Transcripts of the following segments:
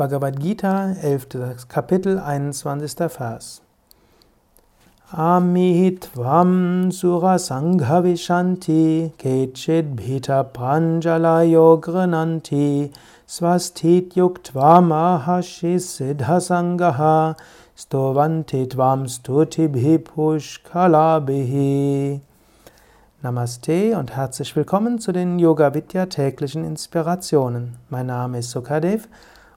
Bhagavad Gita, 11. Kapitel, 21. Vers. Amitvam surasanghavishanti kechid bhita pranjalayo grananti swastit yuktva mahashis siddhasangaha stovanti tvam stutibhi pushkalabhi. Namaste und herzlich willkommen zu den Yoga Vidya täglichen Inspirationen. Mein Name ist Sukadev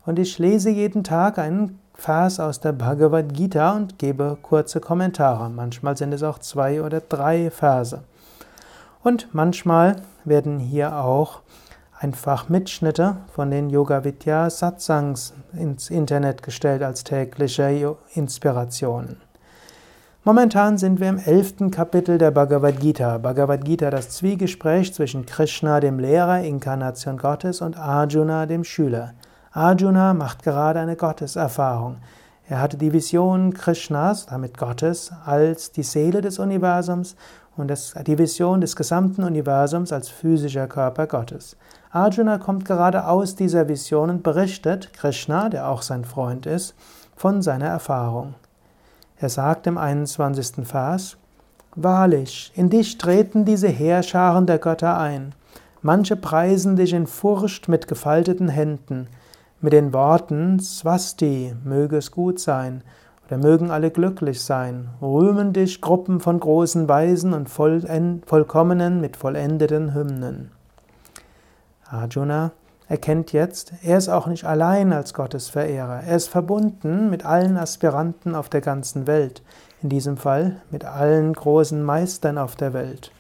und ich lese jeden Tag einen Vers aus der Bhagavad Gita und gebe kurze Kommentare. Manchmal sind es auch zwei oder drei Verse. Und manchmal werden hier auch einfach Mitschnitte von den Yoga Vidya Satsangs ins Internet gestellt als tägliche Inspirationen. Momentan sind wir im elften Kapitel der Bhagavad Gita. Bhagavad Gita, das Zwiegespräch zwischen Krishna, dem Lehrer, Inkarnation Gottes, und Arjuna, dem Schüler. Arjuna macht gerade eine Gotteserfahrung. Er hatte die Vision Krishnas, damit Gottes, als die Seele des Universums und das, die Vision des gesamten Universums als physischer Körper Gottes. Arjuna kommt gerade aus dieser Vision und berichtet Krishna, der auch sein Freund ist, von seiner Erfahrung. Er sagt im 21. Vers, Wahrlich, in dich treten diese Heerscharen der Götter ein. Manche preisen dich in Furcht mit gefalteten Händen, mit den Worten Swasti, möge es gut sein, oder mögen alle glücklich sein, rühmen dich Gruppen von großen Weisen und Vollkommenen mit vollendeten Hymnen. Arjuna erkennt jetzt, er ist auch nicht allein als Gottesverehrer. Er ist verbunden mit allen Aspiranten auf der ganzen Welt. In diesem Fall mit allen großen Meistern auf der Welt.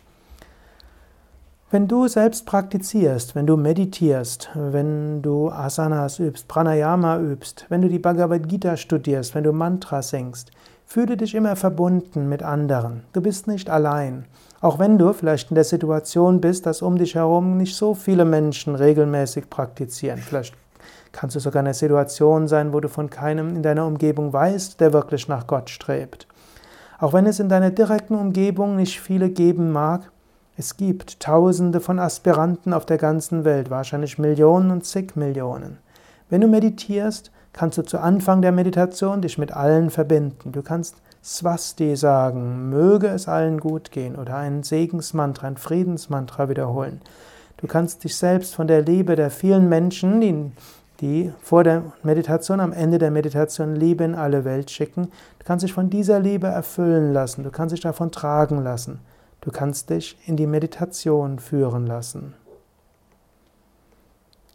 Wenn du selbst praktizierst, wenn du meditierst, wenn du Asanas übst, Pranayama übst, wenn du die Bhagavad Gita studierst, wenn du Mantra singst, fühle dich immer verbunden mit anderen. Du bist nicht allein. Auch wenn du vielleicht in der Situation bist, dass um dich herum nicht so viele Menschen regelmäßig praktizieren. Vielleicht kannst du sogar in einer Situation sein, wo du von keinem in deiner Umgebung weißt, der wirklich nach Gott strebt. Auch wenn es in deiner direkten Umgebung nicht viele geben mag, es gibt Tausende von Aspiranten auf der ganzen Welt, wahrscheinlich Millionen und zig Millionen. Wenn du meditierst, kannst du zu Anfang der Meditation dich mit allen verbinden. Du kannst Swasti sagen, möge es allen gut gehen oder ein Segensmantra, ein Friedensmantra wiederholen. Du kannst dich selbst von der Liebe der vielen Menschen, die, die vor der Meditation, am Ende der Meditation Liebe in alle Welt schicken, du kannst dich von dieser Liebe erfüllen lassen, du kannst dich davon tragen lassen, du kannst dich in die Meditation führen lassen.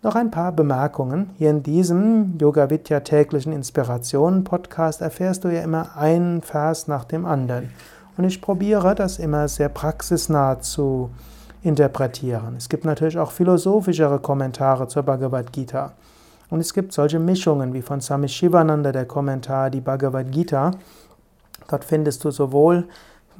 Noch ein paar Bemerkungen. Hier in diesem Yoga Vidya täglichen Inspirationen Podcast erfährst du ja immer einen Vers nach dem anderen. Und ich probiere das immer sehr praxisnah zu interpretieren. Es gibt natürlich auch philosophischere Kommentare zur Bhagavad Gita. Und es gibt solche Mischungen wie von Swami Shivananda der Kommentar Die Bhagavad Gita. Dort findest du sowohl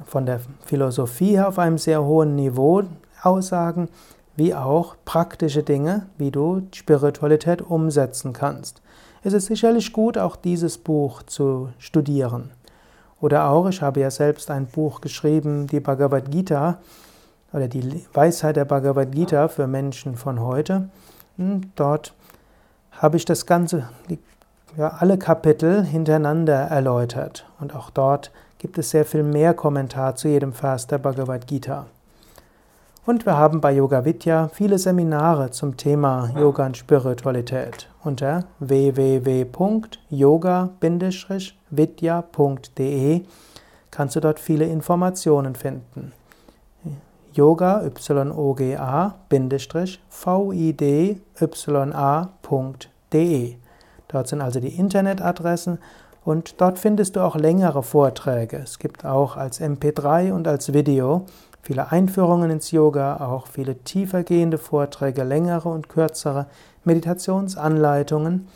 von der Philosophie auf einem sehr hohen Niveau Aussagen, wie auch praktische Dinge, wie du Spiritualität umsetzen kannst. Es ist sicherlich gut, auch dieses Buch zu studieren. Oder auch, ich habe ja selbst ein Buch geschrieben, die Bhagavad Gita oder die Weisheit der Bhagavad Gita für Menschen von heute. Und dort habe ich das Ganze, ja, alle Kapitel hintereinander erläutert. Und auch dort gibt es sehr viel mehr Kommentar zu jedem Vers der Bhagavad Gita. Und wir haben bei Yoga Vidya viele Seminare zum Thema Yoga und Spiritualität. Unter www.yoga-vidya.de kannst du dort viele Informationen finden. Yoga, Y-O-G-A, V-I-D-Y-A.de. Dort sind also die Internetadressen und dort findest du auch längere Vorträge. Es gibt auch als MP3 und als Video viele Einführungen ins Yoga, auch viele tiefergehende Vorträge, längere und kürzere Meditationsanleitungen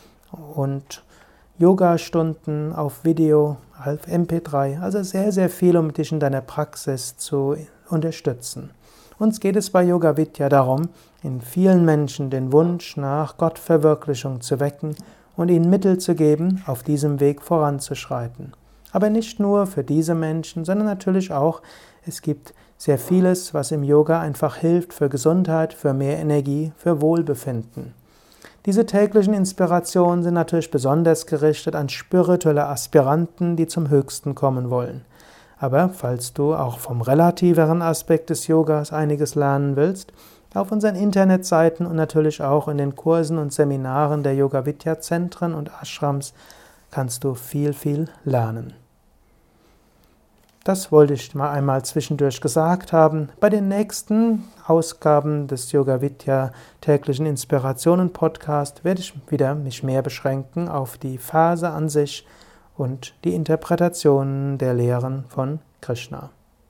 und Yoga-Stunden auf Video, auf MP3. Also sehr, sehr viel, um dich in deiner Praxis zu unterstützen. Uns geht es bei Yoga Vidya darum, in vielen Menschen den Wunsch nach Gottverwirklichung zu wecken und ihnen Mittel zu geben, auf diesem Weg voranzuschreiten. Aber nicht nur für diese Menschen, sondern natürlich auch, es gibt sehr vieles, was im Yoga einfach hilft für Gesundheit, für mehr Energie, für Wohlbefinden. Diese täglichen Inspirationen sind natürlich besonders gerichtet an spirituelle Aspiranten, die zum Höchsten kommen wollen. Aber falls du auch vom relativeren Aspekt des Yogas einiges lernen willst, auf unseren Internetseiten und natürlich auch in den Kursen und Seminaren der Yoga Vidya Zentren und Ashrams kannst du viel, viel lernen. Das wollte ich mal einmal zwischendurch gesagt haben. Bei den nächsten Ausgaben des Yoga Vidya täglichen Inspirationen Podcast werde ich wieder mich mehr beschränken auf die Phase an sich und die Interpretationen der Lehren von Krishna.